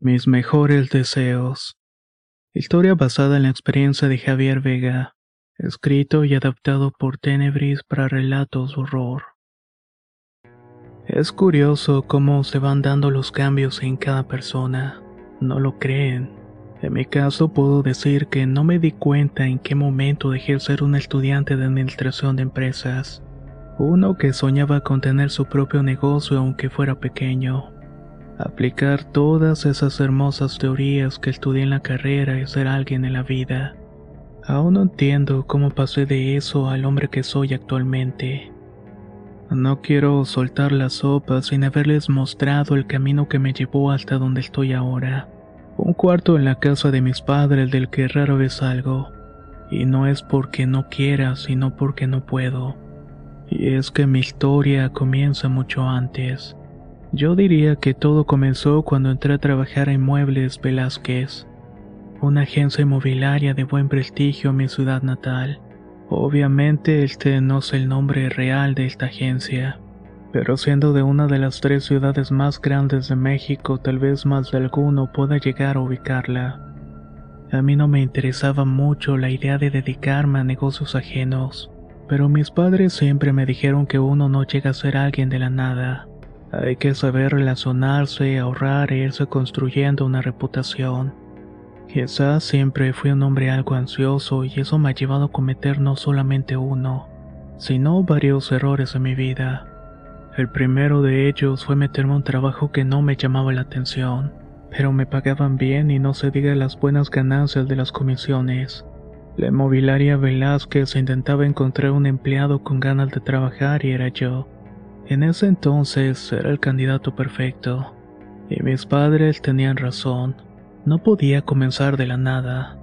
Mis mejores deseos. Historia basada en la experiencia de Javier Vega. Escrito y adaptado por Tenebris para relatos horror. Es curioso cómo se van dando los cambios en cada persona. No lo creen. En mi caso puedo decir que no me di cuenta en qué momento dejé de ser un estudiante de administración de empresas. Uno que soñaba con tener su propio negocio aunque fuera pequeño. Aplicar todas esas hermosas teorías que estudié en la carrera y ser alguien en la vida. Aún no entiendo cómo pasé de eso al hombre que soy actualmente. No quiero soltar la sopa sin haberles mostrado el camino que me llevó hasta donde estoy ahora. Un cuarto en la casa de mis padres del que rara vez salgo. Y no es porque no quiera, sino porque no puedo. Y es que mi historia comienza mucho antes. Yo diría que todo comenzó cuando entré a trabajar en Muebles Velázquez, una agencia inmobiliaria de buen prestigio en mi ciudad natal. Obviamente este no es el nombre real de esta agencia, pero siendo de una de las tres ciudades más grandes de México, tal vez más de alguno pueda llegar a ubicarla. A mí no me interesaba mucho la idea de dedicarme a negocios ajenos, pero mis padres siempre me dijeron que uno no llega a ser alguien de la nada. Hay que saber relacionarse, ahorrar e irse construyendo una reputación. Quizás siempre fui un hombre algo ansioso y eso me ha llevado a cometer no solamente uno, sino varios errores en mi vida. El primero de ellos fue meterme a un trabajo que no me llamaba la atención, pero me pagaban bien y no se diga las buenas ganancias de las comisiones. La inmobiliaria Velázquez intentaba encontrar un empleado con ganas de trabajar y era yo. En ese entonces era el candidato perfecto, y mis padres tenían razón, no podía comenzar de la nada.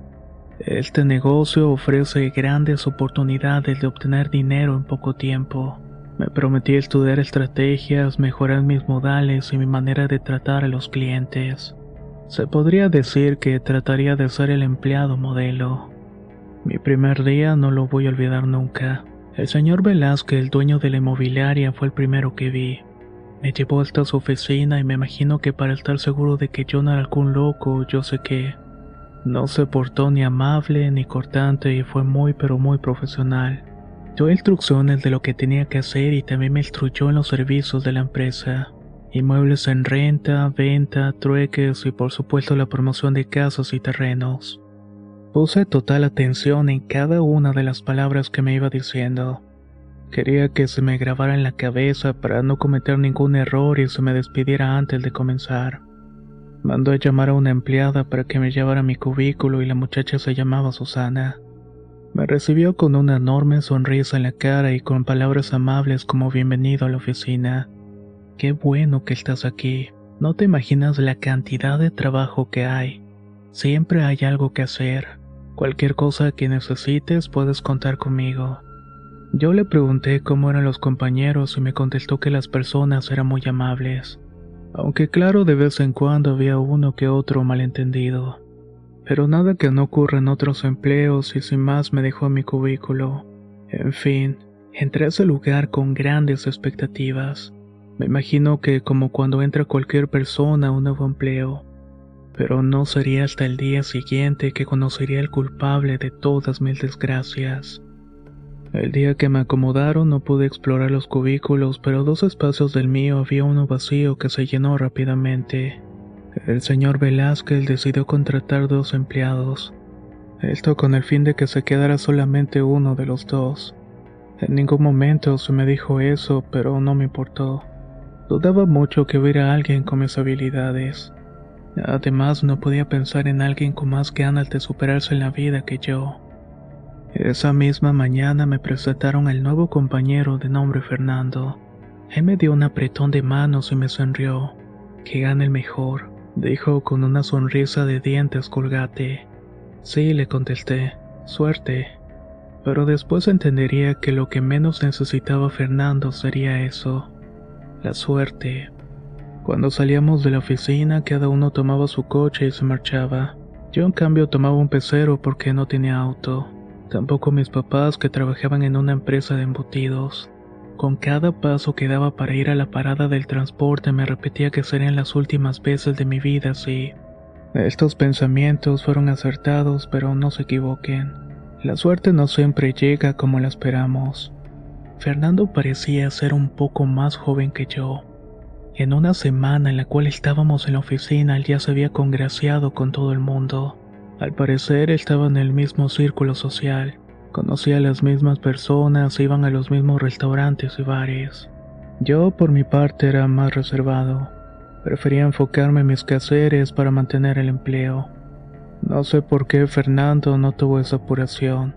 Este negocio ofrece grandes oportunidades de obtener dinero en poco tiempo. Me prometí estudiar estrategias, mejorar mis modales y mi manera de tratar a los clientes. Se podría decir que trataría de ser el empleado modelo. Mi primer día no lo voy a olvidar nunca. El señor Velázquez, el dueño de la inmobiliaria, fue el primero que vi. Me llevó hasta su oficina y me imagino que para estar seguro de que yo no era algún loco, yo sé que no se portó ni amable ni cortante y fue muy pero muy profesional. Dio instrucciones de lo que tenía que hacer y también me instruyó en los servicios de la empresa. Inmuebles en renta, venta, trueques y por supuesto la promoción de casas y terrenos. Puse total atención en cada una de las palabras que me iba diciendo. Quería que se me grabara en la cabeza para no cometer ningún error y se me despidiera antes de comenzar. Mandó a llamar a una empleada para que me llevara a mi cubículo y la muchacha se llamaba Susana. Me recibió con una enorme sonrisa en la cara y con palabras amables como bienvenido a la oficina. Qué bueno que estás aquí. No te imaginas la cantidad de trabajo que hay. Siempre hay algo que hacer. Cualquier cosa que necesites puedes contar conmigo. Yo le pregunté cómo eran los compañeros y me contestó que las personas eran muy amables, aunque claro de vez en cuando había uno que otro malentendido. Pero nada que no ocurra en otros empleos y sin más me dejó en mi cubículo. En fin, entré a ese lugar con grandes expectativas. Me imagino que como cuando entra cualquier persona a un nuevo empleo, pero no sería hasta el día siguiente que conocería al culpable de todas mis desgracias. El día que me acomodaron no pude explorar los cubículos, pero dos espacios del mío había uno vacío que se llenó rápidamente. El señor Velázquez decidió contratar dos empleados, esto con el fin de que se quedara solamente uno de los dos. En ningún momento se me dijo eso, pero no me importó. Dudaba mucho que hubiera alguien con mis habilidades. Además, no podía pensar en alguien con más ganas de superarse en la vida que yo. Esa misma mañana me presentaron al nuevo compañero de nombre Fernando. Él me dio un apretón de manos y me sonrió. Que gane el mejor, dijo con una sonrisa de dientes colgate. Sí, le contesté, suerte. Pero después entendería que lo que menos necesitaba Fernando sería eso, la suerte. Cuando salíamos de la oficina, cada uno tomaba su coche y se marchaba. Yo en cambio tomaba un pecero porque no tenía auto. Tampoco mis papás que trabajaban en una empresa de embutidos. Con cada paso que daba para ir a la parada del transporte me repetía que serían las últimas veces de mi vida así. Estos pensamientos fueron acertados, pero no se equivoquen. La suerte no siempre llega como la esperamos. Fernando parecía ser un poco más joven que yo. En una semana en la cual estábamos en la oficina, él ya se había congraciado con todo el mundo. Al parecer estaba en el mismo círculo social, conocía a las mismas personas, iban a los mismos restaurantes y bares. Yo, por mi parte, era más reservado. Prefería enfocarme en mis quehaceres para mantener el empleo. No sé por qué Fernando no tuvo esa apuración.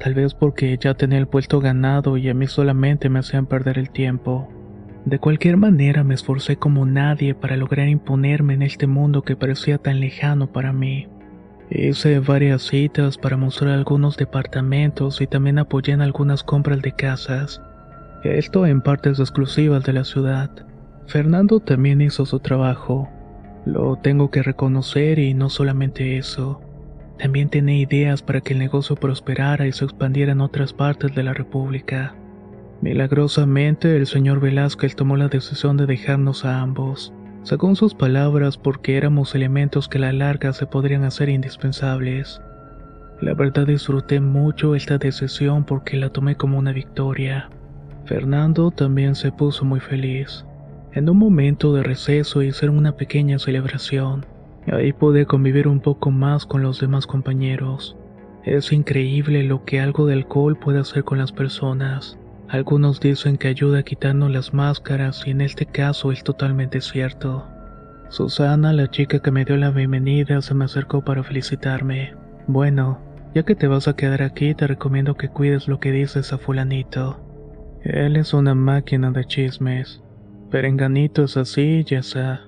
Tal vez porque ya tenía el puesto ganado y a mí solamente me hacían perder el tiempo. De cualquier manera me esforcé como nadie para lograr imponerme en este mundo que parecía tan lejano para mí. Hice varias citas para mostrar algunos departamentos y también apoyé en algunas compras de casas. Esto en partes exclusivas de la ciudad. Fernando también hizo su trabajo. Lo tengo que reconocer y no solamente eso. También tenía ideas para que el negocio prosperara y se expandiera en otras partes de la República. Milagrosamente, el señor Velázquez tomó la decisión de dejarnos a ambos según sus palabras, porque éramos elementos que a la larga se podrían hacer indispensables. La verdad disfruté mucho esta decisión porque la tomé como una victoria. Fernando también se puso muy feliz. En un momento de receso hice una pequeña celebración. Ahí pude convivir un poco más con los demás compañeros. Es increíble lo que algo de alcohol puede hacer con las personas. Algunos dicen que ayuda a quitarnos las máscaras y en este caso es totalmente cierto. Susana, la chica que me dio la bienvenida, se me acercó para felicitarme. Bueno, ya que te vas a quedar aquí, te recomiendo que cuides lo que dices a fulanito. Él es una máquina de chismes. Perenganito es así, ya está.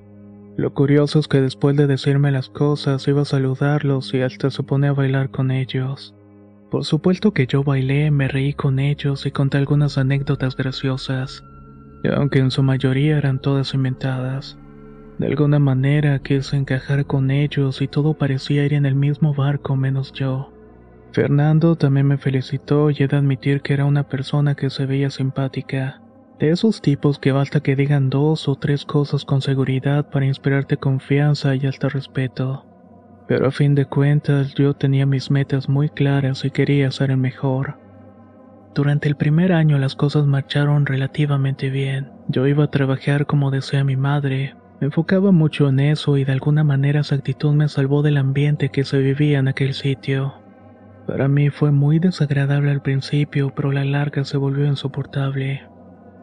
Lo curioso es que después de decirme las cosas iba a saludarlos y hasta se pone a bailar con ellos. Por supuesto que yo bailé, me reí con ellos y conté algunas anécdotas graciosas, aunque en su mayoría eran todas inventadas. De alguna manera quise encajar con ellos y todo parecía ir en el mismo barco menos yo. Fernando también me felicitó y he de admitir que era una persona que se veía simpática. De esos tipos que basta que digan dos o tres cosas con seguridad para inspirarte confianza y hasta respeto. Pero a fin de cuentas yo tenía mis metas muy claras y quería ser el mejor. Durante el primer año las cosas marcharon relativamente bien. Yo iba a trabajar como desea mi madre. Me enfocaba mucho en eso y de alguna manera esa actitud me salvó del ambiente que se vivía en aquel sitio. Para mí fue muy desagradable al principio, pero la larga se volvió insoportable.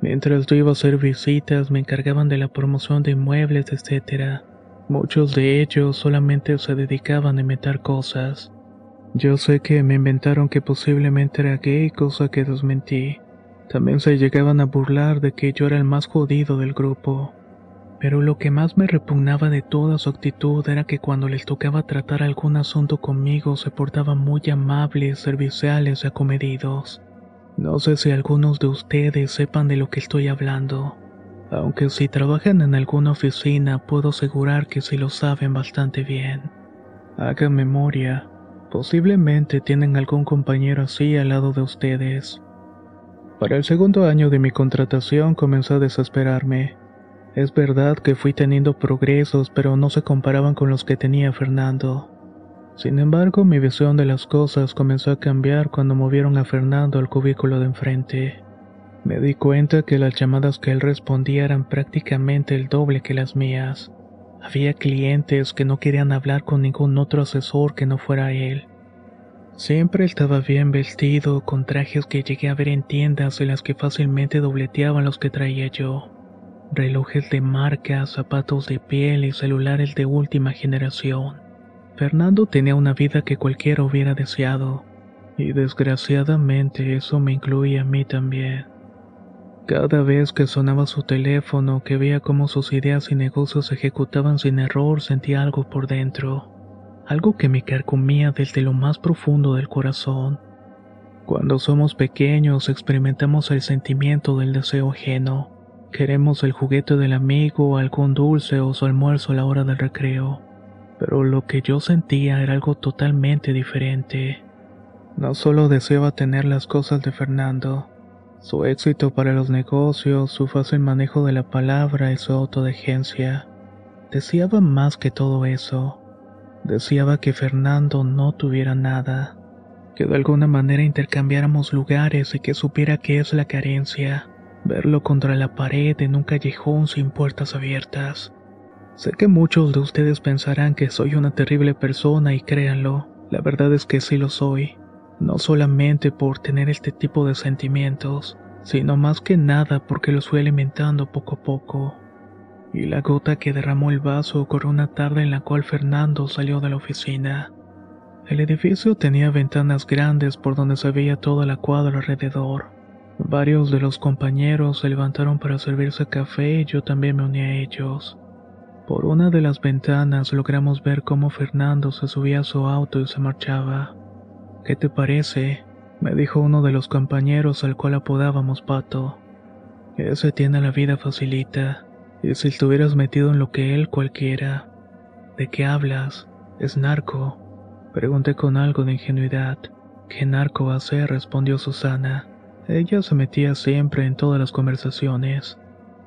Mientras yo iba a hacer visitas, me encargaban de la promoción de inmuebles, etc. Muchos de ellos solamente se dedicaban a inventar cosas. Yo sé que me inventaron que posiblemente era gay, cosa que desmentí. También se llegaban a burlar de que yo era el más jodido del grupo. Pero lo que más me repugnaba de toda su actitud era que cuando les tocaba tratar algún asunto conmigo se portaban muy amables, serviciales y acomedidos. No sé si algunos de ustedes sepan de lo que estoy hablando aunque si trabajan en alguna oficina puedo asegurar que sí lo saben bastante bien. Hagan memoria, posiblemente tienen algún compañero así al lado de ustedes. Para el segundo año de mi contratación comenzó a desesperarme. Es verdad que fui teniendo progresos, pero no se comparaban con los que tenía Fernando. Sin embargo, mi visión de las cosas comenzó a cambiar cuando movieron a Fernando al cubículo de enfrente. Me di cuenta que las llamadas que él respondía eran prácticamente el doble que las mías. Había clientes que no querían hablar con ningún otro asesor que no fuera él. Siempre estaba bien vestido, con trajes que llegué a ver en tiendas en las que fácilmente dobleteaban los que traía yo. Relojes de marca, zapatos de piel y celulares de última generación. Fernando tenía una vida que cualquiera hubiera deseado, y desgraciadamente eso me incluía a mí también. Cada vez que sonaba su teléfono, que veía cómo sus ideas y negocios se ejecutaban sin error, sentía algo por dentro, algo que me carcomía desde lo más profundo del corazón. Cuando somos pequeños experimentamos el sentimiento del deseo ajeno. Queremos el juguete del amigo, algún dulce o su almuerzo a la hora del recreo. Pero lo que yo sentía era algo totalmente diferente. No solo deseaba tener las cosas de Fernando, su éxito para los negocios, su fácil manejo de la palabra y su autodegencia. Deseaba más que todo eso. Deseaba que Fernando no tuviera nada que de alguna manera intercambiáramos lugares y que supiera qué es la carencia, verlo contra la pared en un callejón sin puertas abiertas. Sé que muchos de ustedes pensarán que soy una terrible persona y créanlo, la verdad es que sí lo soy, no solamente por tener este tipo de sentimientos, sino más que nada porque los fui alimentando poco a poco. Y la gota que derramó el vaso ocurrió una tarde en la cual Fernando salió de la oficina. El edificio tenía ventanas grandes por donde se veía toda la cuadra alrededor. Varios de los compañeros se levantaron para servirse café y yo también me uní a ellos. Por una de las ventanas logramos ver cómo Fernando se subía a su auto y se marchaba. ¿Qué te parece? me dijo uno de los compañeros al cual apodábamos Pato. Ese tiene la vida facilita, y si estuvieras metido en lo que él cualquiera. ¿De qué hablas? Es narco. Pregunté con algo de ingenuidad. ¿Qué narco va a ser? respondió Susana. Ella se metía siempre en todas las conversaciones.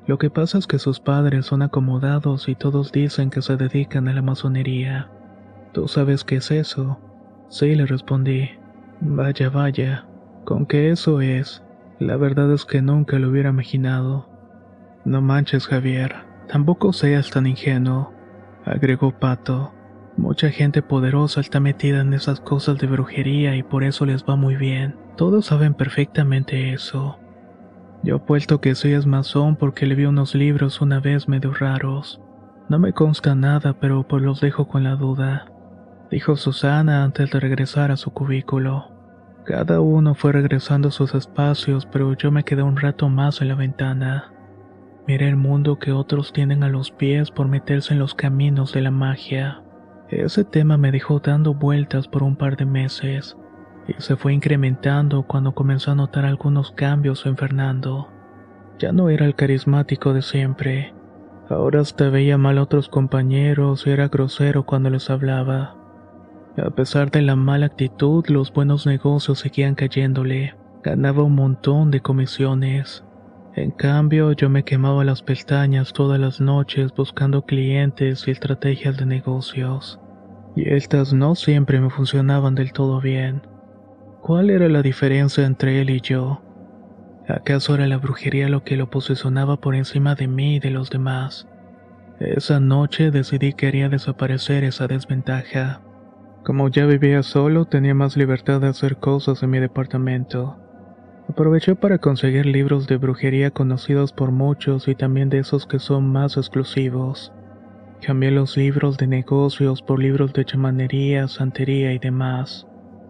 Lo que pasa es que sus padres son acomodados y todos dicen que se dedican a la masonería. ¿Tú sabes qué es eso? Sí, le respondí. Vaya, vaya. ¿Con qué eso es? La verdad es que nunca lo hubiera imaginado. No manches, Javier. Tampoco seas tan ingenuo, agregó Pato. Mucha gente poderosa está metida en esas cosas de brujería y por eso les va muy bien. Todos saben perfectamente eso. Yo apuesto que soy masón porque le vi unos libros una vez medio raros. No me consta nada, pero pues los dejo con la duda, dijo Susana antes de regresar a su cubículo. Cada uno fue regresando a sus espacios, pero yo me quedé un rato más en la ventana. Miré el mundo que otros tienen a los pies por meterse en los caminos de la magia. Ese tema me dejó dando vueltas por un par de meses y se fue incrementando cuando comenzó a notar algunos cambios en Fernando. Ya no era el carismático de siempre. Ahora hasta veía mal a otros compañeros y era grosero cuando les hablaba. A pesar de la mala actitud, los buenos negocios seguían cayéndole. Ganaba un montón de comisiones. En cambio, yo me quemaba las pestañas todas las noches buscando clientes y estrategias de negocios. Y estas no siempre me funcionaban del todo bien. ¿Cuál era la diferencia entre él y yo? ¿Acaso era la brujería lo que lo posicionaba por encima de mí y de los demás? Esa noche decidí que haría desaparecer esa desventaja. Como ya vivía solo, tenía más libertad de hacer cosas en mi departamento. Aproveché para conseguir libros de brujería conocidos por muchos y también de esos que son más exclusivos. Cambié los libros de negocios por libros de chamanería, santería y demás.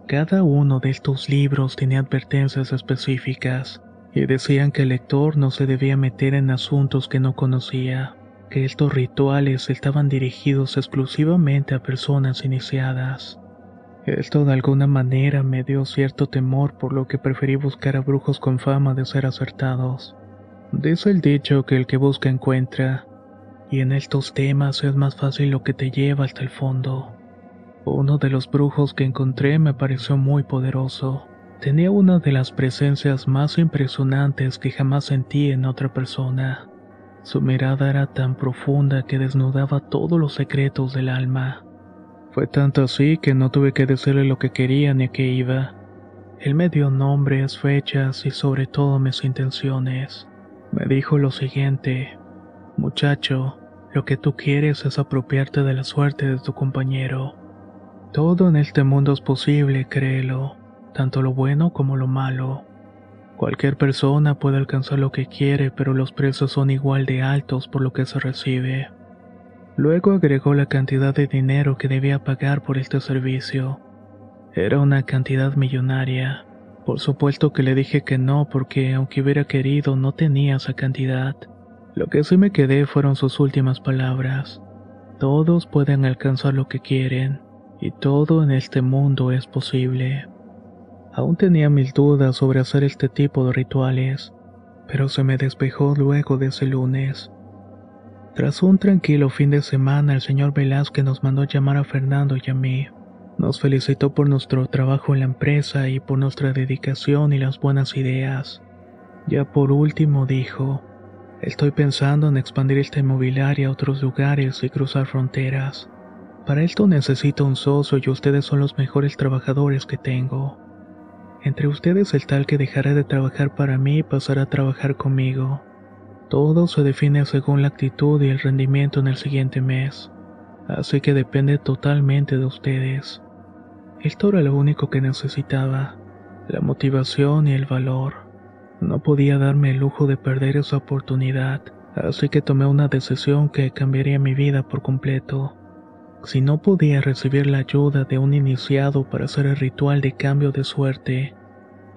Cada uno de estos libros tenía advertencias específicas y decían que el lector no se debía meter en asuntos que no conocía, estos rituales estaban dirigidos exclusivamente a personas iniciadas. Esto de alguna manera me dio cierto temor por lo que preferí buscar a brujos con fama de ser acertados. Dice el dicho que el que busca encuentra, y en estos temas es más fácil lo que te lleva hasta el fondo. Uno de los brujos que encontré me pareció muy poderoso. Tenía una de las presencias más impresionantes que jamás sentí en otra persona. Su mirada era tan profunda que desnudaba todos los secretos del alma. Fue tanto así que no tuve que decirle lo que quería ni a qué iba. Él me dio nombres, fechas y sobre todo mis intenciones. Me dijo lo siguiente, muchacho, lo que tú quieres es apropiarte de la suerte de tu compañero. Todo en este mundo es posible, créelo, tanto lo bueno como lo malo. Cualquier persona puede alcanzar lo que quiere, pero los precios son igual de altos por lo que se recibe. Luego agregó la cantidad de dinero que debía pagar por este servicio. Era una cantidad millonaria. Por supuesto que le dije que no porque aunque hubiera querido no tenía esa cantidad. Lo que sí me quedé fueron sus últimas palabras. Todos pueden alcanzar lo que quieren, y todo en este mundo es posible. Aún tenía mil dudas sobre hacer este tipo de rituales, pero se me despejó luego de ese lunes. Tras un tranquilo fin de semana, el señor Velázquez nos mandó llamar a Fernando y a mí. Nos felicitó por nuestro trabajo en la empresa y por nuestra dedicación y las buenas ideas. Ya por último dijo, estoy pensando en expandir esta inmobiliaria a otros lugares y cruzar fronteras. Para esto necesito un socio y ustedes son los mejores trabajadores que tengo. Entre ustedes el tal que dejará de trabajar para mí pasará a trabajar conmigo. Todo se define según la actitud y el rendimiento en el siguiente mes, así que depende totalmente de ustedes. Esto era lo único que necesitaba, la motivación y el valor. No podía darme el lujo de perder esa oportunidad, así que tomé una decisión que cambiaría mi vida por completo. Si no podía recibir la ayuda de un iniciado para hacer el ritual de cambio de suerte,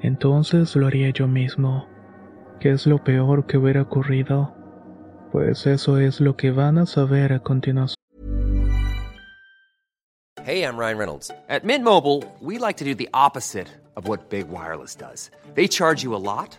entonces lo haría yo mismo. ¿Qué es lo peor que hubiera ocurrido? Pues eso es lo que van a saber a continuación. Hey, I'm Ryan Reynolds. At Mint Mobile, we like to do the opposite of what Big Wireless does. They charge you a lot,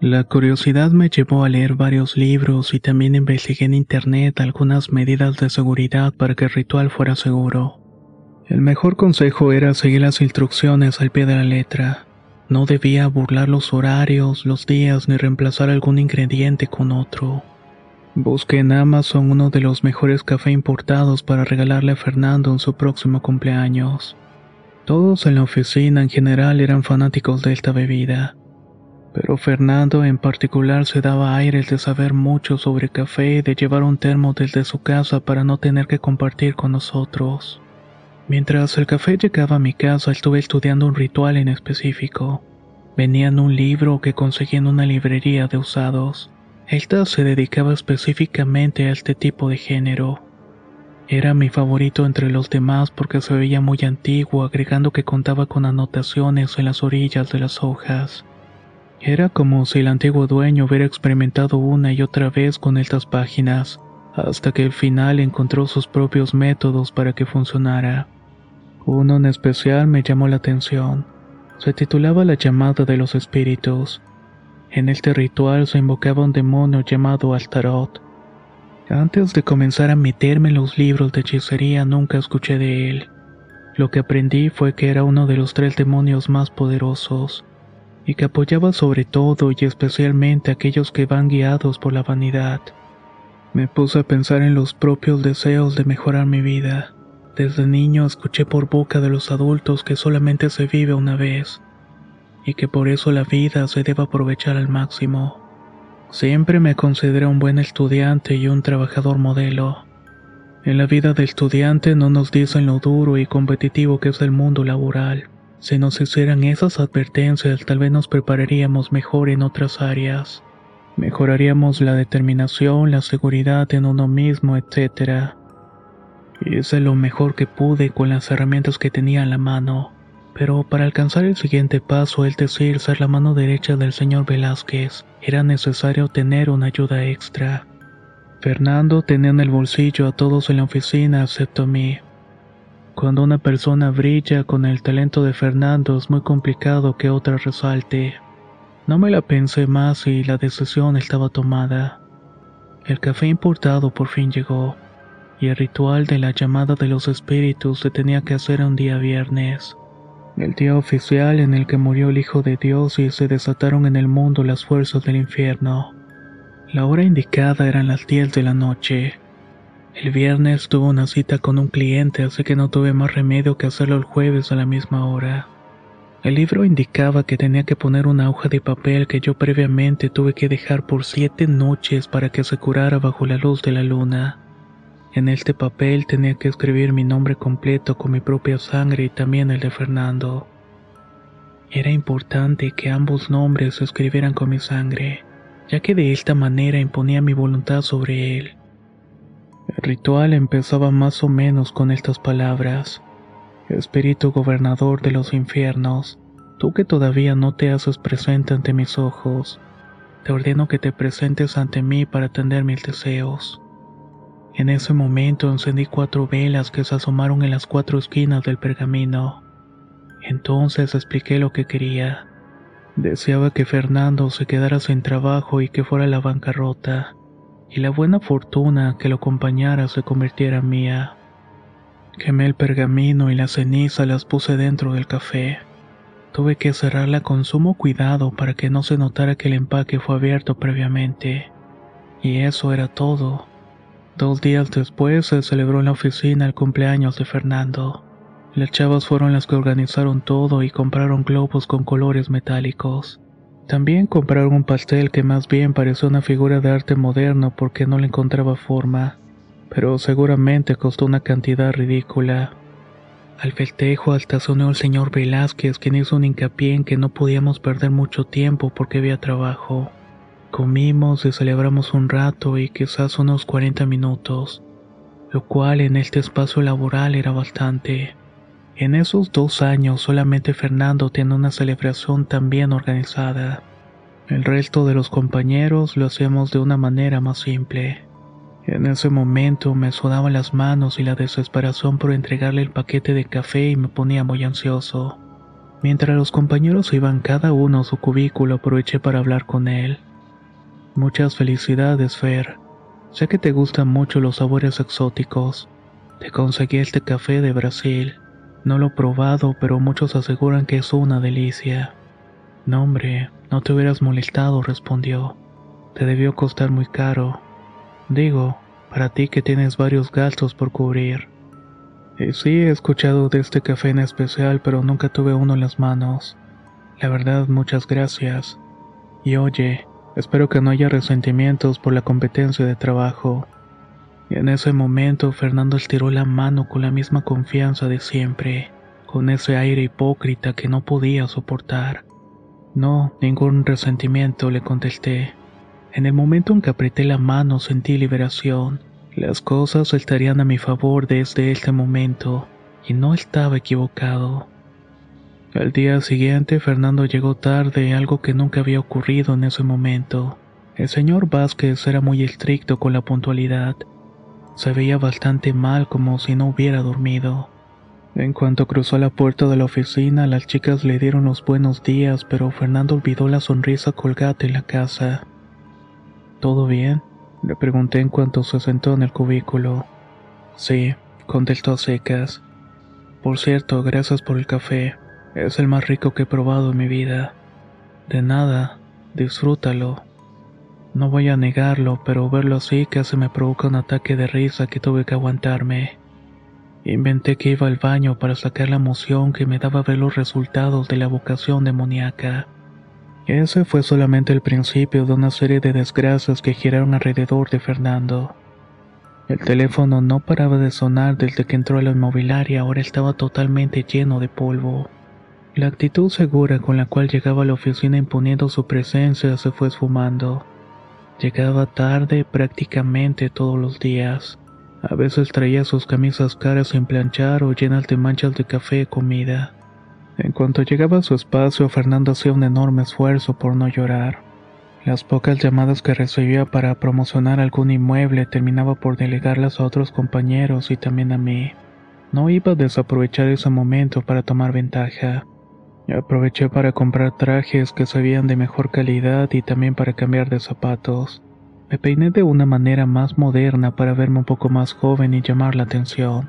La curiosidad me llevó a leer varios libros y también investigué en internet algunas medidas de seguridad para que el ritual fuera seguro. El mejor consejo era seguir las instrucciones al pie de la letra. No debía burlar los horarios, los días ni reemplazar algún ingrediente con otro. Busqué en Amazon uno de los mejores café importados para regalarle a Fernando en su próximo cumpleaños. Todos en la oficina en general eran fanáticos de esta bebida, pero Fernando en particular se daba aires de saber mucho sobre café y de llevar un termo desde su casa para no tener que compartir con nosotros. Mientras el café llegaba a mi casa estuve estudiando un ritual en específico. Venía en un libro que conseguí en una librería de usados. Esta se dedicaba específicamente a este tipo de género. Era mi favorito entre los demás porque se veía muy antiguo, agregando que contaba con anotaciones en las orillas de las hojas. Era como si el antiguo dueño hubiera experimentado una y otra vez con estas páginas, hasta que al final encontró sus propios métodos para que funcionara. Uno en especial me llamó la atención. Se titulaba La llamada de los espíritus. En este ritual se invocaba un demonio llamado Altarot. Antes de comenzar a meterme en los libros de hechicería nunca escuché de él. Lo que aprendí fue que era uno de los tres demonios más poderosos, y que apoyaba sobre todo y especialmente a aquellos que van guiados por la vanidad. Me puse a pensar en los propios deseos de mejorar mi vida. Desde niño escuché por boca de los adultos que solamente se vive una vez, y que por eso la vida se debe aprovechar al máximo. Siempre me consideré un buen estudiante y un trabajador modelo. En la vida de estudiante no nos dicen lo duro y competitivo que es el mundo laboral. Si nos hicieran esas advertencias tal vez nos prepararíamos mejor en otras áreas. Mejoraríamos la determinación, la seguridad en uno mismo, etc. Hice lo mejor que pude con las herramientas que tenía a la mano. Pero para alcanzar el siguiente paso, es decir, ser la mano derecha del señor Velázquez, era necesario tener una ayuda extra. Fernando tenía en el bolsillo a todos en la oficina excepto a mí. Cuando una persona brilla con el talento de Fernando es muy complicado que otra resalte. No me la pensé más y la decisión estaba tomada. El café importado por fin llegó, y el ritual de la llamada de los espíritus se tenía que hacer un día viernes, el día oficial en el que murió el Hijo de Dios y se desataron en el mundo las fuerzas del infierno. La hora indicada eran las 10 de la noche. El viernes tuve una cita con un cliente, así que no tuve más remedio que hacerlo el jueves a la misma hora. El libro indicaba que tenía que poner una hoja de papel que yo previamente tuve que dejar por siete noches para que se curara bajo la luz de la luna. En este papel tenía que escribir mi nombre completo con mi propia sangre y también el de Fernando. Era importante que ambos nombres se escribieran con mi sangre, ya que de esta manera imponía mi voluntad sobre él. El ritual empezaba más o menos con estas palabras. Espíritu gobernador de los infiernos, tú que todavía no te haces presente ante mis ojos, te ordeno que te presentes ante mí para atender mis deseos. En ese momento encendí cuatro velas que se asomaron en las cuatro esquinas del pergamino. Entonces expliqué lo que quería. Deseaba que Fernando se quedara sin trabajo y que fuera la bancarrota y la buena fortuna que lo acompañara se convirtiera en mía. Quemé el pergamino y la ceniza las puse dentro del café. Tuve que cerrarla con sumo cuidado para que no se notara que el empaque fue abierto previamente. Y eso era todo. Dos días después se celebró en la oficina el cumpleaños de Fernando. Las chavas fueron las que organizaron todo y compraron globos con colores metálicos. También compraron un pastel que más bien parecía una figura de arte moderno porque no le encontraba forma, pero seguramente costó una cantidad ridícula. Al festejo hasta se el señor Velázquez, quien hizo un hincapié en que no podíamos perder mucho tiempo porque había trabajo. Comimos y celebramos un rato y quizás unos 40 minutos, lo cual en este espacio laboral era bastante. En esos dos años solamente Fernando tiene una celebración tan bien organizada. El resto de los compañeros lo hacemos de una manera más simple. En ese momento me sudaban las manos y la desesperación por entregarle el paquete de café y me ponía muy ansioso. Mientras los compañeros iban cada uno a su cubículo aproveché para hablar con él. Muchas felicidades, Fer. Sé que te gustan mucho los sabores exóticos. Te conseguí este café de Brasil. No lo he probado, pero muchos aseguran que es una delicia. No, hombre, no te hubieras molestado, respondió. Te debió costar muy caro. Digo, para ti que tienes varios gastos por cubrir. Y sí, he escuchado de este café en especial, pero nunca tuve uno en las manos. La verdad, muchas gracias. Y oye, espero que no haya resentimientos por la competencia de trabajo. Y en ese momento Fernando estiró la mano con la misma confianza de siempre, con ese aire hipócrita que no podía soportar. No, ningún resentimiento, le contesté. En el momento en que apreté la mano sentí liberación. Las cosas estarían a mi favor desde este momento, y no estaba equivocado. Al día siguiente Fernando llegó tarde, algo que nunca había ocurrido en ese momento. El señor Vázquez era muy estricto con la puntualidad, se veía bastante mal como si no hubiera dormido. En cuanto cruzó la puerta de la oficina, las chicas le dieron los buenos días, pero Fernando olvidó la sonrisa colgada en la casa. ¿Todo bien? Le pregunté en cuanto se sentó en el cubículo. Sí, contestó a secas. Por cierto, gracias por el café. Es el más rico que he probado en mi vida. De nada, disfrútalo. No voy a negarlo, pero verlo así casi me provoca un ataque de risa que tuve que aguantarme. Inventé que iba al baño para sacar la emoción que me daba ver los resultados de la vocación demoníaca. Ese fue solamente el principio de una serie de desgracias que giraron alrededor de Fernando. El teléfono no paraba de sonar desde que entró a la inmobiliaria, ahora estaba totalmente lleno de polvo. La actitud segura con la cual llegaba a la oficina imponiendo su presencia se fue esfumando. Llegaba tarde prácticamente todos los días. A veces traía sus camisas caras sin planchar o llenas de manchas de café y comida. En cuanto llegaba a su espacio, Fernando hacía un enorme esfuerzo por no llorar. Las pocas llamadas que recibía para promocionar algún inmueble terminaba por delegarlas a otros compañeros y también a mí. No iba a desaprovechar ese momento para tomar ventaja. Aproveché para comprar trajes que se veían de mejor calidad y también para cambiar de zapatos. Me peiné de una manera más moderna para verme un poco más joven y llamar la atención.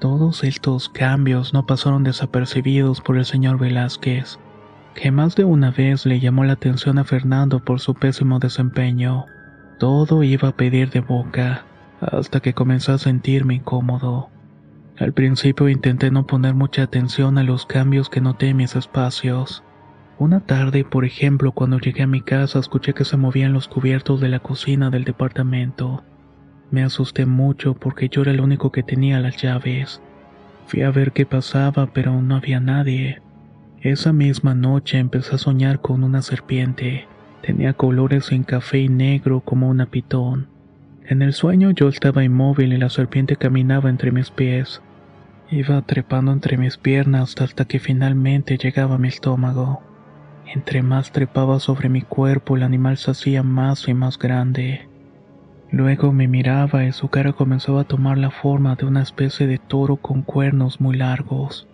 Todos estos cambios no pasaron desapercibidos por el señor Velázquez, que más de una vez le llamó la atención a Fernando por su pésimo desempeño. Todo iba a pedir de boca, hasta que comencé a sentirme incómodo. Al principio intenté no poner mucha atención a los cambios que noté en mis espacios. Una tarde, por ejemplo, cuando llegué a mi casa, escuché que se movían los cubiertos de la cocina del departamento. Me asusté mucho porque yo era el único que tenía las llaves. Fui a ver qué pasaba, pero no había nadie. Esa misma noche empecé a soñar con una serpiente. Tenía colores en café y negro como una pitón. En el sueño yo estaba inmóvil y la serpiente caminaba entre mis pies. Iba trepando entre mis piernas hasta que finalmente llegaba a mi estómago. Entre más trepaba sobre mi cuerpo, el animal se hacía más y más grande. Luego me miraba y su cara comenzaba a tomar la forma de una especie de toro con cuernos muy largos.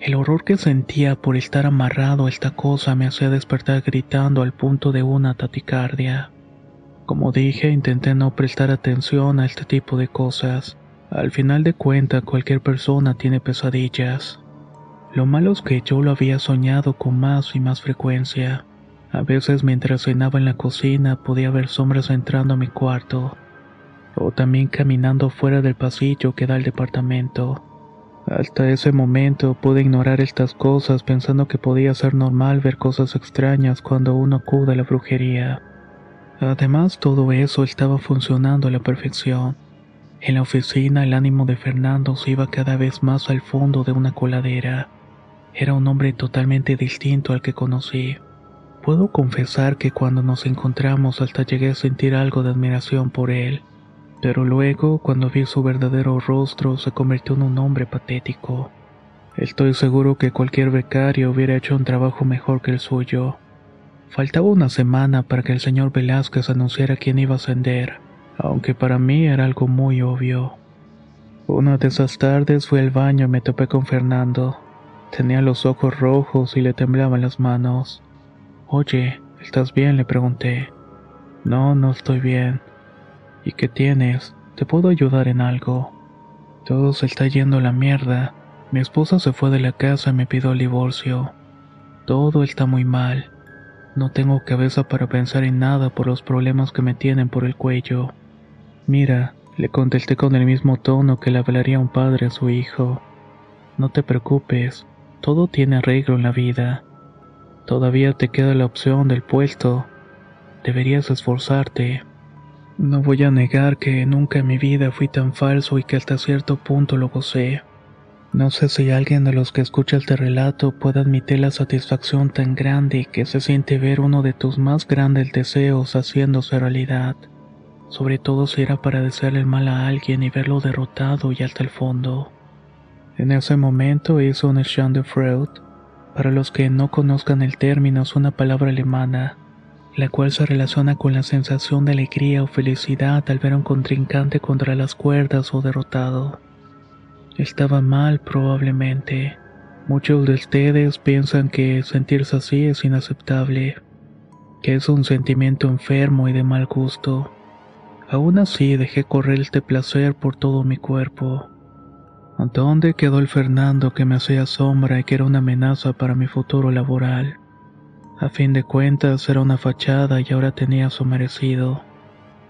El horror que sentía por estar amarrado a esta cosa me hacía despertar gritando al punto de una taticardia. Como dije, intenté no prestar atención a este tipo de cosas. Al final de cuentas, cualquier persona tiene pesadillas. Lo malo es que yo lo había soñado con más y más frecuencia. A veces mientras cenaba en la cocina podía ver sombras entrando a mi cuarto, o también caminando fuera del pasillo que da al departamento. Hasta ese momento pude ignorar estas cosas pensando que podía ser normal ver cosas extrañas cuando uno acude a la brujería. Además todo eso estaba funcionando a la perfección. En la oficina el ánimo de Fernando se iba cada vez más al fondo de una coladera. Era un hombre totalmente distinto al que conocí. Puedo confesar que cuando nos encontramos hasta llegué a sentir algo de admiración por él, pero luego cuando vi su verdadero rostro se convirtió en un hombre patético. Estoy seguro que cualquier becario hubiera hecho un trabajo mejor que el suyo. Faltaba una semana para que el señor Velázquez anunciara quién iba a ascender aunque para mí era algo muy obvio. Una de esas tardes fui al baño y me topé con Fernando. Tenía los ojos rojos y le temblaban las manos. Oye, ¿estás bien? le pregunté. No, no estoy bien. ¿Y qué tienes? ¿Te puedo ayudar en algo? Todo se está yendo a la mierda. Mi esposa se fue de la casa y me pidió el divorcio. Todo está muy mal. No tengo cabeza para pensar en nada por los problemas que me tienen por el cuello. Mira, le contesté con el mismo tono que le hablaría un padre a su hijo. No te preocupes, todo tiene arreglo en la vida. Todavía te queda la opción del puesto. Deberías esforzarte. No voy a negar que nunca en mi vida fui tan falso y que hasta cierto punto lo gocé. No sé si alguien de los que escucha este relato puede admitir la satisfacción tan grande que se siente ver uno de tus más grandes deseos haciéndose realidad sobre todo si era para desearle el mal a alguien y verlo derrotado y hasta el fondo. En ese momento hizo un Schande de Freud. Para los que no conozcan el término, es una palabra alemana, la cual se relaciona con la sensación de alegría o felicidad al ver a un contrincante contra las cuerdas o derrotado. Estaba mal probablemente. Muchos de ustedes piensan que sentirse así es inaceptable, que es un sentimiento enfermo y de mal gusto. Aún así dejé correr este placer por todo mi cuerpo. ¿Dónde quedó el Fernando que me hacía sombra y que era una amenaza para mi futuro laboral? A fin de cuentas era una fachada y ahora tenía su merecido.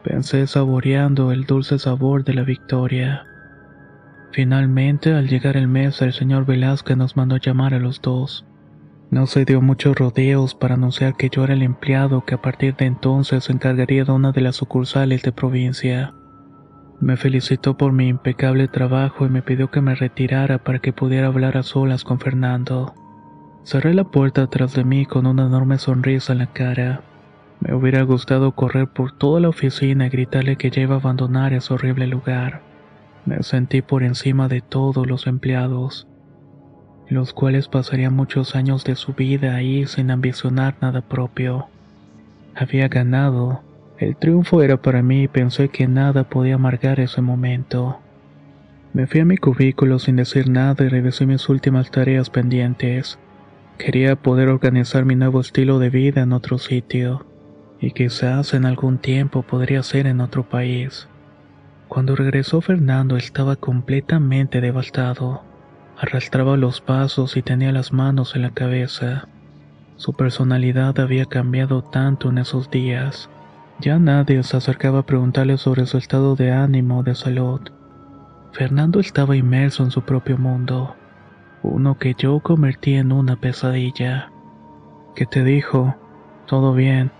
Pensé saboreando el dulce sabor de la victoria. Finalmente, al llegar el mes, el señor Velázquez nos mandó llamar a los dos. No se dio muchos rodeos para anunciar que yo era el empleado que a partir de entonces se encargaría de una de las sucursales de provincia. Me felicitó por mi impecable trabajo y me pidió que me retirara para que pudiera hablar a solas con Fernando. Cerré la puerta tras de mí con una enorme sonrisa en la cara. Me hubiera gustado correr por toda la oficina y gritarle que ya iba a abandonar ese horrible lugar. Me sentí por encima de todos los empleados los cuales pasarían muchos años de su vida ahí sin ambicionar nada propio. Había ganado, el triunfo era para mí y pensé que nada podía amargar ese momento. Me fui a mi cubículo sin decir nada y revisé mis últimas tareas pendientes. Quería poder organizar mi nuevo estilo de vida en otro sitio, y quizás en algún tiempo podría ser en otro país. Cuando regresó Fernando estaba completamente devastado. Arrastraba los pasos y tenía las manos en la cabeza. Su personalidad había cambiado tanto en esos días. Ya nadie se acercaba a preguntarle sobre su estado de ánimo o de salud. Fernando estaba inmerso en su propio mundo, uno que yo convertí en una pesadilla. ¿Qué te dijo? ¿Todo bien?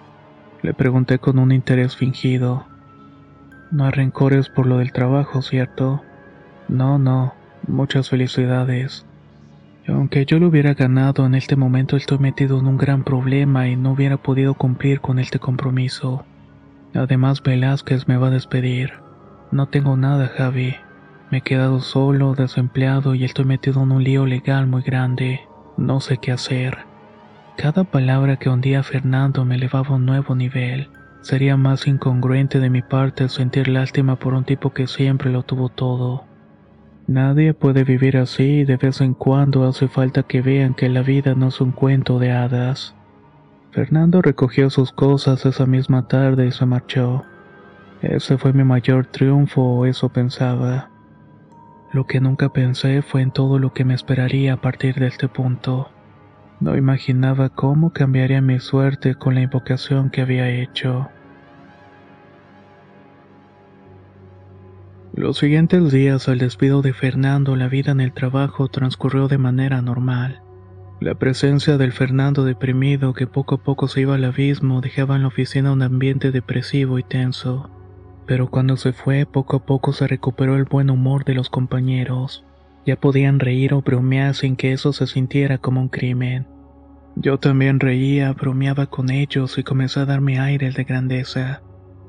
Le pregunté con un interés fingido. No hay rencores por lo del trabajo, ¿cierto? No, no, muchas felicidades. aunque yo lo hubiera ganado, en este momento estoy metido en un gran problema y no hubiera podido cumplir con este compromiso. Además, Velázquez me va a despedir. No tengo nada, Javi. Me he quedado solo, desempleado y estoy metido en un lío legal muy grande. No sé qué hacer. Cada palabra que hundía Fernando me elevaba a un nuevo nivel. Sería más incongruente de mi parte sentir lástima por un tipo que siempre lo tuvo todo. Nadie puede vivir así y de vez en cuando hace falta que vean que la vida no es un cuento de hadas. Fernando recogió sus cosas esa misma tarde y se marchó. Ese fue mi mayor triunfo, eso pensaba. Lo que nunca pensé fue en todo lo que me esperaría a partir de este punto. No imaginaba cómo cambiaría mi suerte con la invocación que había hecho. Los siguientes días al despido de Fernando, la vida en el trabajo transcurrió de manera normal. La presencia del Fernando deprimido que poco a poco se iba al abismo dejaba en la oficina un ambiente depresivo y tenso. Pero cuando se fue, poco a poco se recuperó el buen humor de los compañeros. Ya podían reír o bromear sin que eso se sintiera como un crimen. Yo también reía, bromeaba con ellos y comencé a darme aires de grandeza.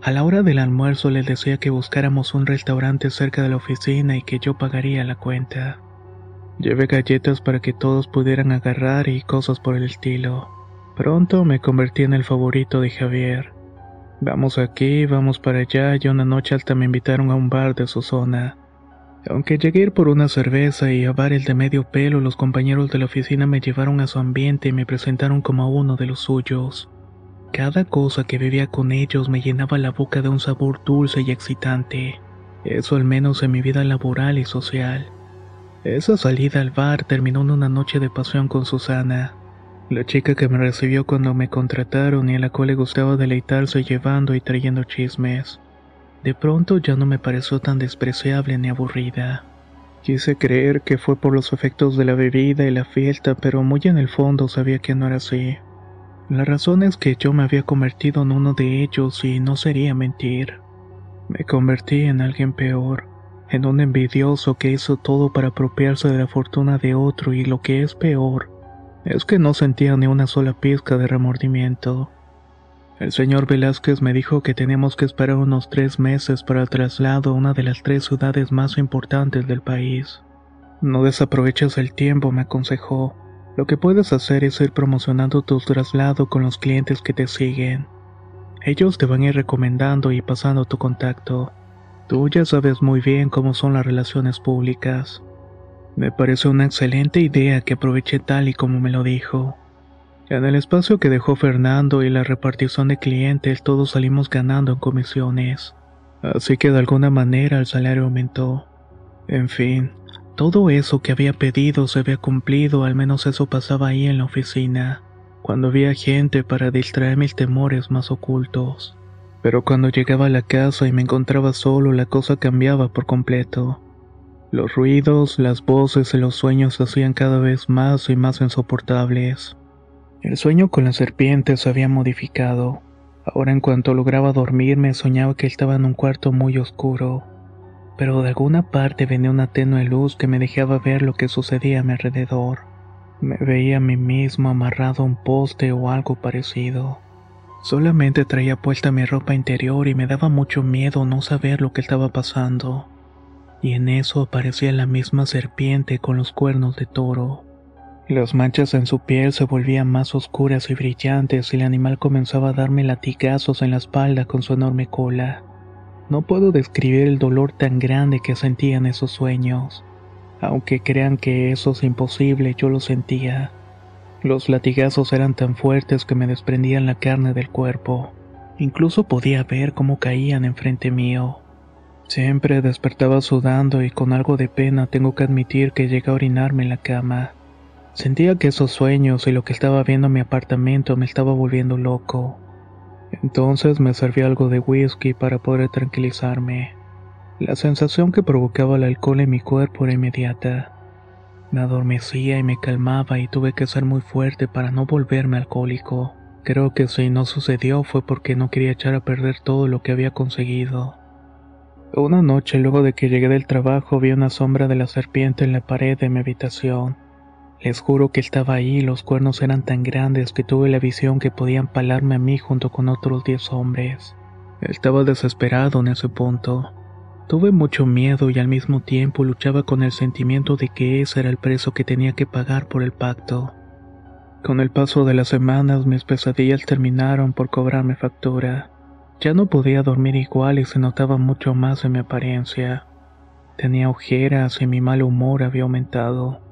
A la hora del almuerzo les decía que buscáramos un restaurante cerca de la oficina y que yo pagaría la cuenta. Llevé galletas para que todos pudieran agarrar y cosas por el estilo. Pronto me convertí en el favorito de Javier. Vamos aquí, vamos para allá y una noche alta me invitaron a un bar de su zona. Aunque llegué a ir por una cerveza y a el de medio pelo, los compañeros de la oficina me llevaron a su ambiente y me presentaron como a uno de los suyos. Cada cosa que vivía con ellos me llenaba la boca de un sabor dulce y excitante. Eso al menos en mi vida laboral y social. Esa salida al bar terminó en una noche de pasión con Susana la chica que me recibió cuando me contrataron y a la cual le gustaba deleitarse llevando y trayendo chismes. De pronto ya no me pareció tan despreciable ni aburrida. Quise creer que fue por los efectos de la bebida y la fiesta, pero muy en el fondo sabía que no era así. La razón es que yo me había convertido en uno de ellos y no sería mentir. Me convertí en alguien peor, en un envidioso que hizo todo para apropiarse de la fortuna de otro y lo que es peor, es que no sentía ni una sola pizca de remordimiento. El señor Velázquez me dijo que teníamos que esperar unos tres meses para el traslado a una de las tres ciudades más importantes del país. No desaproveches el tiempo, me aconsejó. Lo que puedes hacer es ir promocionando tu traslado con los clientes que te siguen. Ellos te van a ir recomendando y pasando tu contacto. Tú ya sabes muy bien cómo son las relaciones públicas. Me pareció una excelente idea que aproveché tal y como me lo dijo. En el espacio que dejó Fernando y la repartición de clientes todos salimos ganando en comisiones. Así que de alguna manera el salario aumentó. En fin, todo eso que había pedido se había cumplido, al menos eso pasaba ahí en la oficina, cuando había gente para distraer mis temores más ocultos. Pero cuando llegaba a la casa y me encontraba solo, la cosa cambiaba por completo. Los ruidos, las voces y los sueños se hacían cada vez más y más insoportables. El sueño con la serpiente se había modificado. Ahora en cuanto lograba dormirme soñaba que estaba en un cuarto muy oscuro, pero de alguna parte venía una tenue luz que me dejaba ver lo que sucedía a mi alrededor. Me veía a mí mismo amarrado a un poste o algo parecido. Solamente traía puesta mi ropa interior y me daba mucho miedo no saber lo que estaba pasando y en eso aparecía la misma serpiente con los cuernos de toro. Las manchas en su piel se volvían más oscuras y brillantes y el animal comenzaba a darme latigazos en la espalda con su enorme cola. No puedo describir el dolor tan grande que sentía en esos sueños. Aunque crean que eso es imposible, yo lo sentía. Los latigazos eran tan fuertes que me desprendían la carne del cuerpo. Incluso podía ver cómo caían enfrente mío. Siempre despertaba sudando y con algo de pena tengo que admitir que llegué a orinarme en la cama. Sentía que esos sueños y lo que estaba viendo en mi apartamento me estaba volviendo loco. Entonces me serví algo de whisky para poder tranquilizarme. La sensación que provocaba el alcohol en mi cuerpo era inmediata. Me adormecía y me calmaba y tuve que ser muy fuerte para no volverme alcohólico. Creo que si no sucedió fue porque no quería echar a perder todo lo que había conseguido. Una noche luego de que llegué del trabajo vi una sombra de la serpiente en la pared de mi habitación. Les juro que estaba ahí y los cuernos eran tan grandes que tuve la visión que podían palarme a mí junto con otros diez hombres. Estaba desesperado en ese punto. Tuve mucho miedo y al mismo tiempo luchaba con el sentimiento de que ese era el precio que tenía que pagar por el pacto. Con el paso de las semanas mis pesadillas terminaron por cobrarme factura. Ya no podía dormir igual y se notaba mucho más en mi apariencia. Tenía ojeras y mi mal humor había aumentado.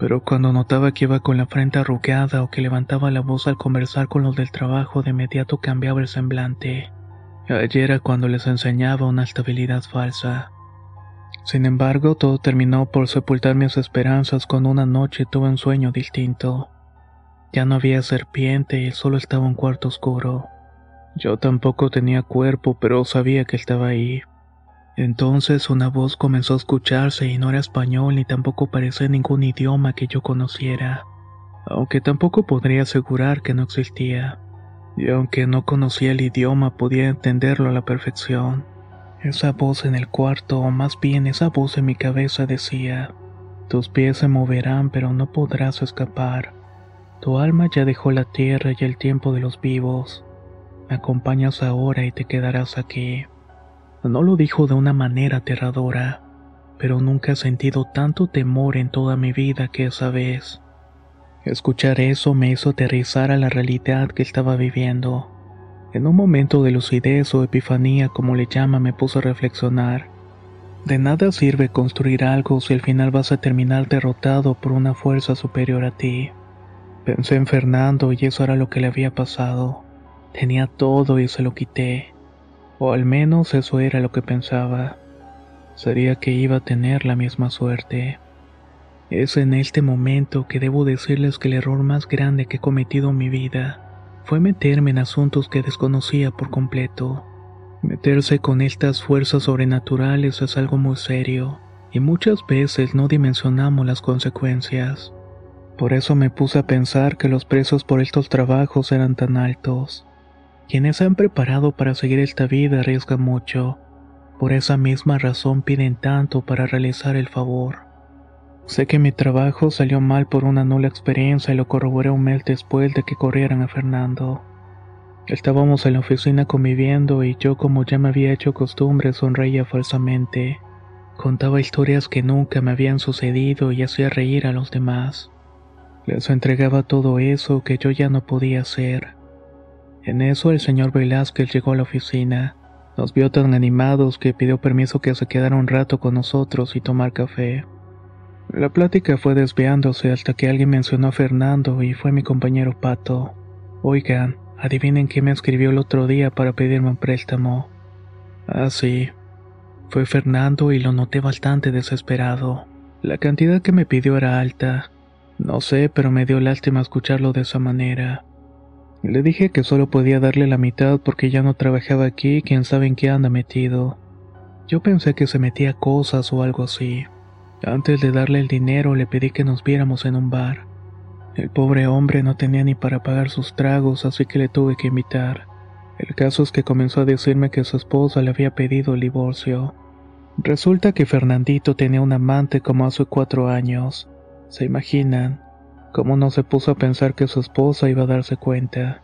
Pero cuando notaba que iba con la frente arrugada o que levantaba la voz al conversar con los del trabajo de inmediato cambiaba el semblante. Ayer era cuando les enseñaba una estabilidad falsa. Sin embargo, todo terminó por sepultar mis esperanzas cuando una noche tuve un sueño distinto. Ya no había serpiente y solo estaba un cuarto oscuro. Yo tampoco tenía cuerpo, pero sabía que estaba ahí. Entonces una voz comenzó a escucharse y no era español ni tampoco parecía ningún idioma que yo conociera, aunque tampoco podría asegurar que no existía. Y aunque no conocía el idioma, podía entenderlo a la perfección. Esa voz en el cuarto, o más bien esa voz en mi cabeza decía, tus pies se moverán pero no podrás escapar. Tu alma ya dejó la tierra y el tiempo de los vivos. Me acompañas ahora y te quedarás aquí. No lo dijo de una manera aterradora, pero nunca he sentido tanto temor en toda mi vida que esa vez. Escuchar eso me hizo aterrizar a la realidad que estaba viviendo. En un momento de lucidez o epifanía, como le llama, me puse a reflexionar. De nada sirve construir algo si al final vas a terminar derrotado por una fuerza superior a ti. Pensé en Fernando y eso era lo que le había pasado. Tenía todo y se lo quité. O al menos eso era lo que pensaba. Sería que iba a tener la misma suerte. Es en este momento que debo decirles que el error más grande que he cometido en mi vida fue meterme en asuntos que desconocía por completo. Meterse con estas fuerzas sobrenaturales es algo muy serio, y muchas veces no dimensionamos las consecuencias. Por eso me puse a pensar que los precios por estos trabajos eran tan altos. Quienes se han preparado para seguir esta vida arriesgan mucho. Por esa misma razón piden tanto para realizar el favor. Sé que mi trabajo salió mal por una nula experiencia y lo corroboré un mes después de que corrieran a Fernando. Estábamos en la oficina conviviendo y yo como ya me había hecho costumbre sonreía falsamente. Contaba historias que nunca me habían sucedido y hacía reír a los demás. Les entregaba todo eso que yo ya no podía hacer. En eso el señor Velázquez llegó a la oficina. Nos vio tan animados que pidió permiso que se quedara un rato con nosotros y tomar café. La plática fue desviándose hasta que alguien mencionó a Fernando y fue mi compañero Pato. Oigan, adivinen qué me escribió el otro día para pedirme un préstamo. Ah, sí. Fue Fernando y lo noté bastante desesperado. La cantidad que me pidió era alta, no sé, pero me dio lástima escucharlo de esa manera. Le dije que solo podía darle la mitad porque ya no trabajaba aquí y quién sabe en qué anda metido. Yo pensé que se metía cosas o algo así. Antes de darle el dinero le pedí que nos viéramos en un bar. El pobre hombre no tenía ni para pagar sus tragos, así que le tuve que invitar. El caso es que comenzó a decirme que su esposa le había pedido el divorcio. Resulta que Fernandito tenía un amante como hace cuatro años. ¿Se imaginan? ¿Cómo no se puso a pensar que su esposa iba a darse cuenta?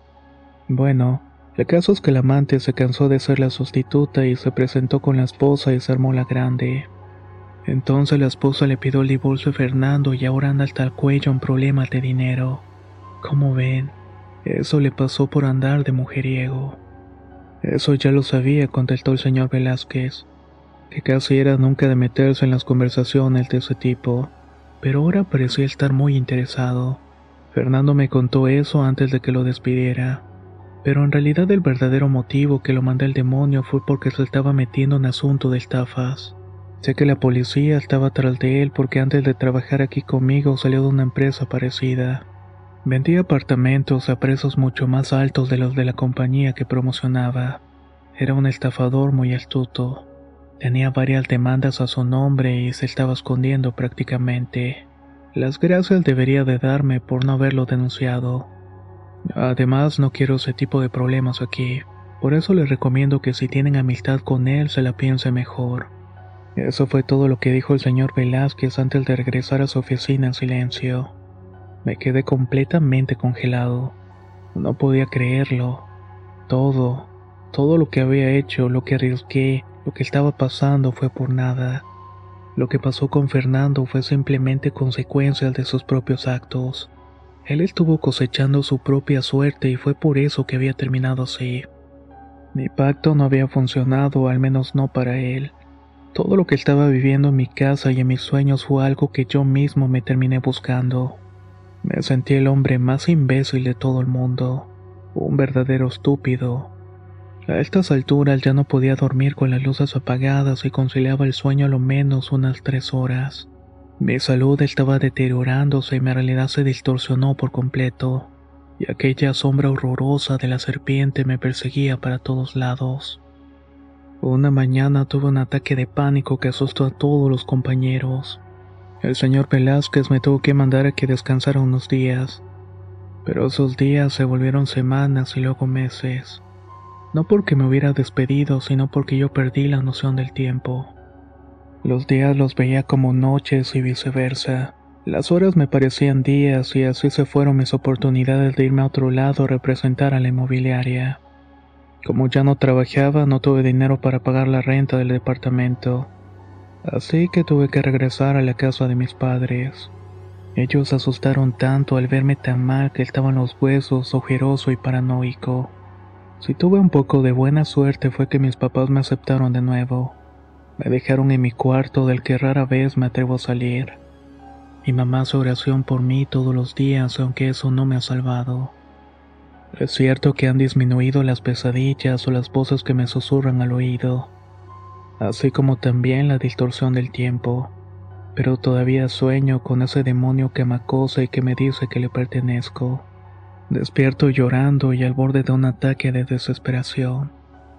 Bueno, el caso es que el amante se cansó de ser la sustituta y se presentó con la esposa y se armó la grande. Entonces la esposa le pidió el divorcio a Fernando y ahora anda hasta el cuello en problemas de dinero. Como ven, eso le pasó por andar de mujeriego. Eso ya lo sabía, contestó el señor Velázquez, que casi era nunca de meterse en las conversaciones de ese tipo, pero ahora parecía estar muy interesado. Fernando me contó eso antes de que lo despidiera, pero en realidad el verdadero motivo que lo mandé al demonio fue porque se estaba metiendo en asunto de estafas. Sé que la policía estaba tras de él porque antes de trabajar aquí conmigo salió de una empresa parecida. Vendía apartamentos a precios mucho más altos de los de la compañía que promocionaba. Era un estafador muy astuto. Tenía varias demandas a su nombre y se estaba escondiendo prácticamente. Las gracias debería de darme por no haberlo denunciado. Además, no quiero ese tipo de problemas aquí. Por eso les recomiendo que si tienen amistad con él se la piense mejor. Eso fue todo lo que dijo el señor Velázquez antes de regresar a su oficina en silencio. Me quedé completamente congelado. No podía creerlo. Todo, todo lo que había hecho, lo que arriesgué, lo que estaba pasando fue por nada. Lo que pasó con Fernando fue simplemente consecuencia de sus propios actos. Él estuvo cosechando su propia suerte y fue por eso que había terminado así. Mi pacto no había funcionado, al menos no para él. Todo lo que estaba viviendo en mi casa y en mis sueños fue algo que yo mismo me terminé buscando. Me sentí el hombre más imbécil de todo el mundo, un verdadero estúpido. A estas alturas ya no podía dormir con las luces apagadas y conciliaba el sueño a lo menos unas tres horas. Mi salud estaba deteriorándose y mi realidad se distorsionó por completo, y aquella sombra horrorosa de la serpiente me perseguía para todos lados. Una mañana tuve un ataque de pánico que asustó a todos los compañeros. El señor Velázquez me tuvo que mandar a que descansara unos días, pero esos días se volvieron semanas y luego meses. No porque me hubiera despedido, sino porque yo perdí la noción del tiempo. Los días los veía como noches y viceversa. Las horas me parecían días y así se fueron mis oportunidades de irme a otro lado a representar a la inmobiliaria. Como ya no trabajaba, no tuve dinero para pagar la renta del departamento, así que tuve que regresar a la casa de mis padres. Ellos asustaron tanto al verme tan mal que estaban los huesos, ojeroso y paranoico. Si tuve un poco de buena suerte fue que mis papás me aceptaron de nuevo. Me dejaron en mi cuarto del que rara vez me atrevo a salir. Mi mamá hace oración por mí todos los días, aunque eso no me ha salvado. Es cierto que han disminuido las pesadillas o las voces que me susurran al oído, así como también la distorsión del tiempo, pero todavía sueño con ese demonio que me acosa y que me dice que le pertenezco. Despierto llorando y al borde de un ataque de desesperación.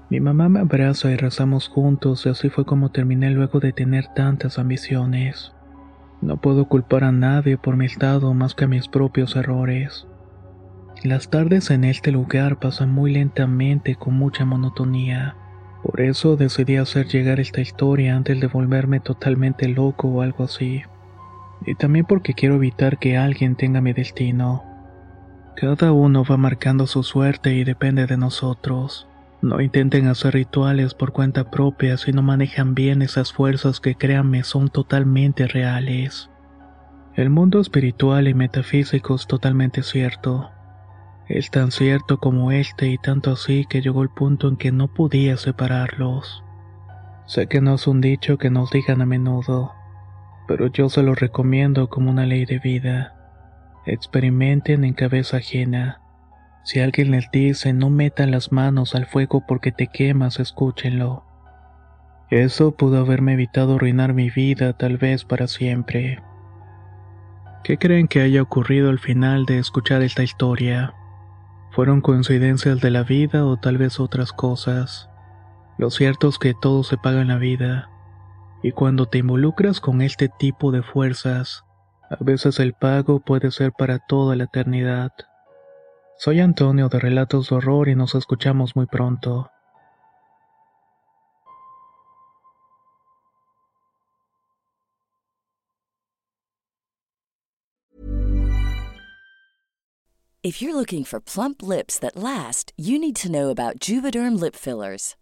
Mi mamá me abraza y rezamos juntos y así fue como terminé luego de tener tantas ambiciones. No puedo culpar a nadie por mi estado más que a mis propios errores. Las tardes en este lugar pasan muy lentamente con mucha monotonía. Por eso decidí hacer llegar esta historia antes de volverme totalmente loco o algo así. Y también porque quiero evitar que alguien tenga mi destino. Cada uno va marcando su suerte y depende de nosotros. No intenten hacer rituales por cuenta propia si no manejan bien esas fuerzas que créanme son totalmente reales. El mundo espiritual y metafísico es totalmente cierto. Es tan cierto como este y tanto así que llegó el punto en que no podía separarlos. Sé que no es un dicho que nos digan a menudo, pero yo se lo recomiendo como una ley de vida. Experimenten en cabeza ajena. Si alguien les dice no metan las manos al fuego porque te quemas, escúchenlo. Eso pudo haberme evitado arruinar mi vida tal vez para siempre. ¿Qué creen que haya ocurrido al final de escuchar esta historia? ¿Fueron coincidencias de la vida o tal vez otras cosas? Lo cierto es que todo se paga en la vida, y cuando te involucras con este tipo de fuerzas, a veces el pago puede ser para toda la eternidad. Soy Antonio de Relatos de Horror y nos escuchamos muy pronto. If you're looking for plump lips that last, you need to know about Juvederm lip fillers.